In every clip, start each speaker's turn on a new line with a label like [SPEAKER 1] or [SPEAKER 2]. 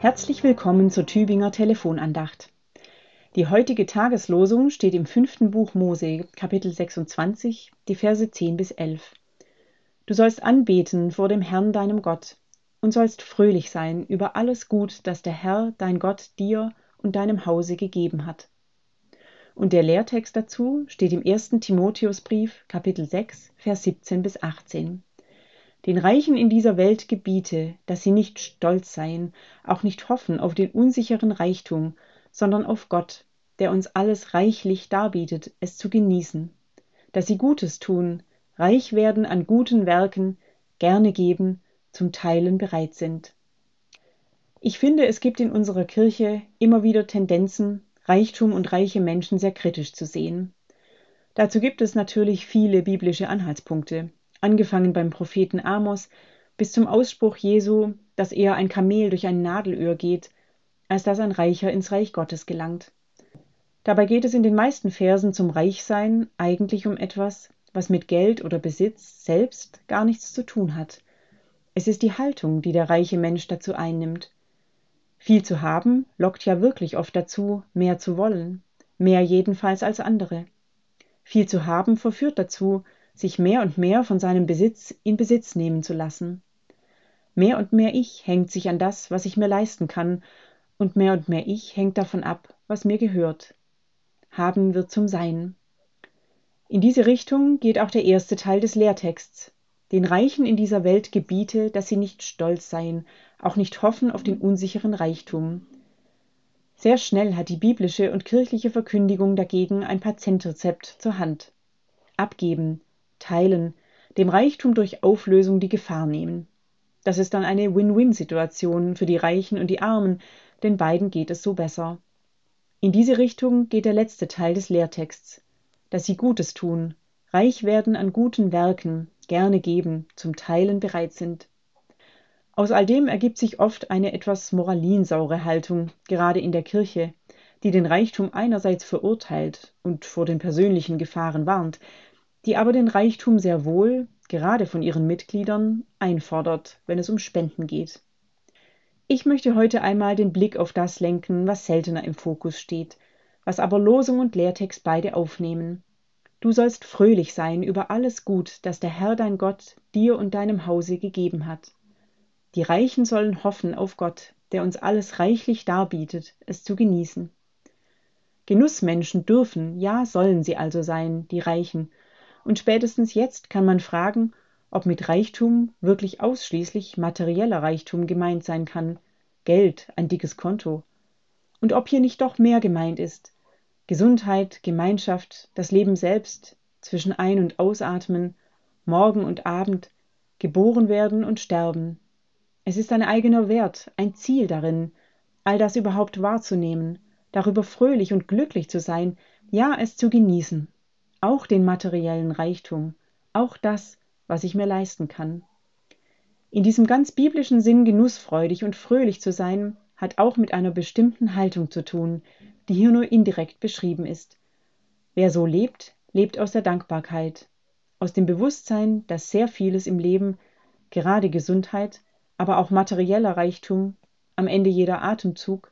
[SPEAKER 1] Herzlich willkommen zur Tübinger Telefonandacht. Die heutige Tageslosung steht im fünften Buch Mose, Kapitel 26, die Verse 10 bis 11. Du sollst anbeten vor dem Herrn deinem Gott und sollst fröhlich sein über alles Gut, das der Herr, dein Gott, dir und deinem Hause gegeben hat. Und der Lehrtext dazu steht im ersten Timotheusbrief, Kapitel 6, Vers 17 bis 18. Den Reichen in dieser Welt gebiete, dass sie nicht stolz seien, auch nicht hoffen auf den unsicheren Reichtum, sondern auf Gott, der uns alles reichlich darbietet, es zu genießen, dass sie Gutes tun, reich werden an guten Werken, gerne geben, zum Teilen bereit sind. Ich finde, es gibt in unserer Kirche immer wieder Tendenzen, Reichtum und reiche Menschen sehr kritisch zu sehen. Dazu gibt es natürlich viele biblische Anhaltspunkte angefangen beim Propheten Amos bis zum Ausspruch Jesu, dass eher ein Kamel durch ein Nadelöhr geht, als dass ein Reicher ins Reich Gottes gelangt. Dabei geht es in den meisten Versen zum Reichsein eigentlich um etwas, was mit Geld oder Besitz selbst gar nichts zu tun hat. Es ist die Haltung, die der reiche Mensch dazu einnimmt. Viel zu haben lockt ja wirklich oft dazu, mehr zu wollen, mehr jedenfalls als andere. Viel zu haben verführt dazu, sich mehr und mehr von seinem Besitz in Besitz nehmen zu lassen. Mehr und mehr Ich hängt sich an das, was ich mir leisten kann, und mehr und mehr Ich hängt davon ab, was mir gehört. Haben wird zum Sein. In diese Richtung geht auch der erste Teil des Lehrtexts. Den Reichen in dieser Welt gebiete, dass sie nicht stolz seien, auch nicht hoffen auf den unsicheren Reichtum. Sehr schnell hat die biblische und kirchliche Verkündigung dagegen ein Patentrezept zur Hand. Abgeben, teilen, dem Reichtum durch Auflösung die Gefahr nehmen. Das ist dann eine Win-Win-Situation für die Reichen und die Armen, denn beiden geht es so besser. In diese Richtung geht der letzte Teil des Lehrtexts, dass sie Gutes tun, reich werden an guten Werken, gerne geben, zum Teilen bereit sind. Aus all dem ergibt sich oft eine etwas moralinsaure Haltung, gerade in der Kirche, die den Reichtum einerseits verurteilt und vor den persönlichen Gefahren warnt, die aber den Reichtum sehr wohl, gerade von ihren Mitgliedern, einfordert, wenn es um Spenden geht. Ich möchte heute einmal den Blick auf das lenken, was seltener im Fokus steht, was aber Losung und Lehrtext beide aufnehmen. Du sollst fröhlich sein über alles Gut, das der Herr dein Gott dir und deinem Hause gegeben hat. Die Reichen sollen hoffen auf Gott, der uns alles reichlich darbietet, es zu genießen. Genussmenschen dürfen, ja sollen sie also sein, die Reichen, und spätestens jetzt kann man fragen, ob mit Reichtum wirklich ausschließlich materieller Reichtum gemeint sein kann, Geld, ein dickes Konto, und ob hier nicht doch mehr gemeint ist, Gesundheit, Gemeinschaft, das Leben selbst, zwischen Ein- und Ausatmen, Morgen und Abend, geboren werden und sterben. Es ist ein eigener Wert, ein Ziel darin, all das überhaupt wahrzunehmen, darüber fröhlich und glücklich zu sein, ja es zu genießen auch den materiellen Reichtum, auch das, was ich mir leisten kann. In diesem ganz biblischen Sinn genussfreudig und fröhlich zu sein, hat auch mit einer bestimmten Haltung zu tun, die hier nur indirekt beschrieben ist. Wer so lebt, lebt aus der Dankbarkeit, aus dem Bewusstsein, dass sehr vieles im Leben, gerade Gesundheit, aber auch materieller Reichtum, am Ende jeder Atemzug,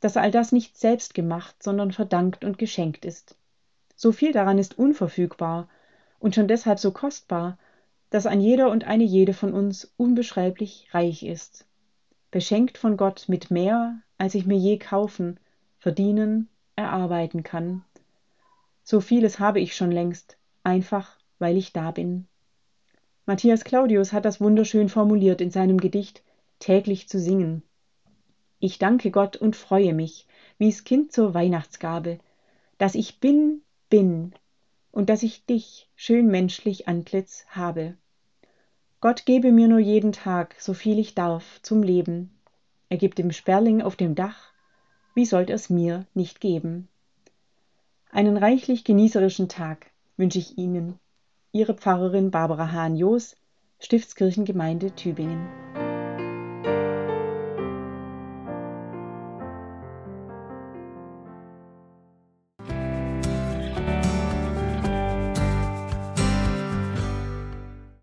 [SPEAKER 1] dass all das nicht selbst gemacht, sondern verdankt und geschenkt ist. So viel daran ist unverfügbar und schon deshalb so kostbar, dass ein jeder und eine jede von uns unbeschreiblich reich ist, beschenkt von Gott mit mehr, als ich mir je kaufen, verdienen, erarbeiten kann. So vieles habe ich schon längst, einfach weil ich da bin. Matthias Claudius hat das wunderschön formuliert in seinem Gedicht Täglich zu singen. Ich danke Gott und freue mich, wie's Kind zur Weihnachtsgabe, dass ich bin, bin und dass ich dich, schön menschlich Antlitz, habe. Gott gebe mir nur jeden Tag, so viel ich darf, zum Leben. Er gibt dem Sperling auf dem Dach, wie sollt er's mir nicht geben? Einen reichlich genießerischen Tag wünsche ich Ihnen. Ihre Pfarrerin Barbara Hahn-Joos, Stiftskirchengemeinde Tübingen.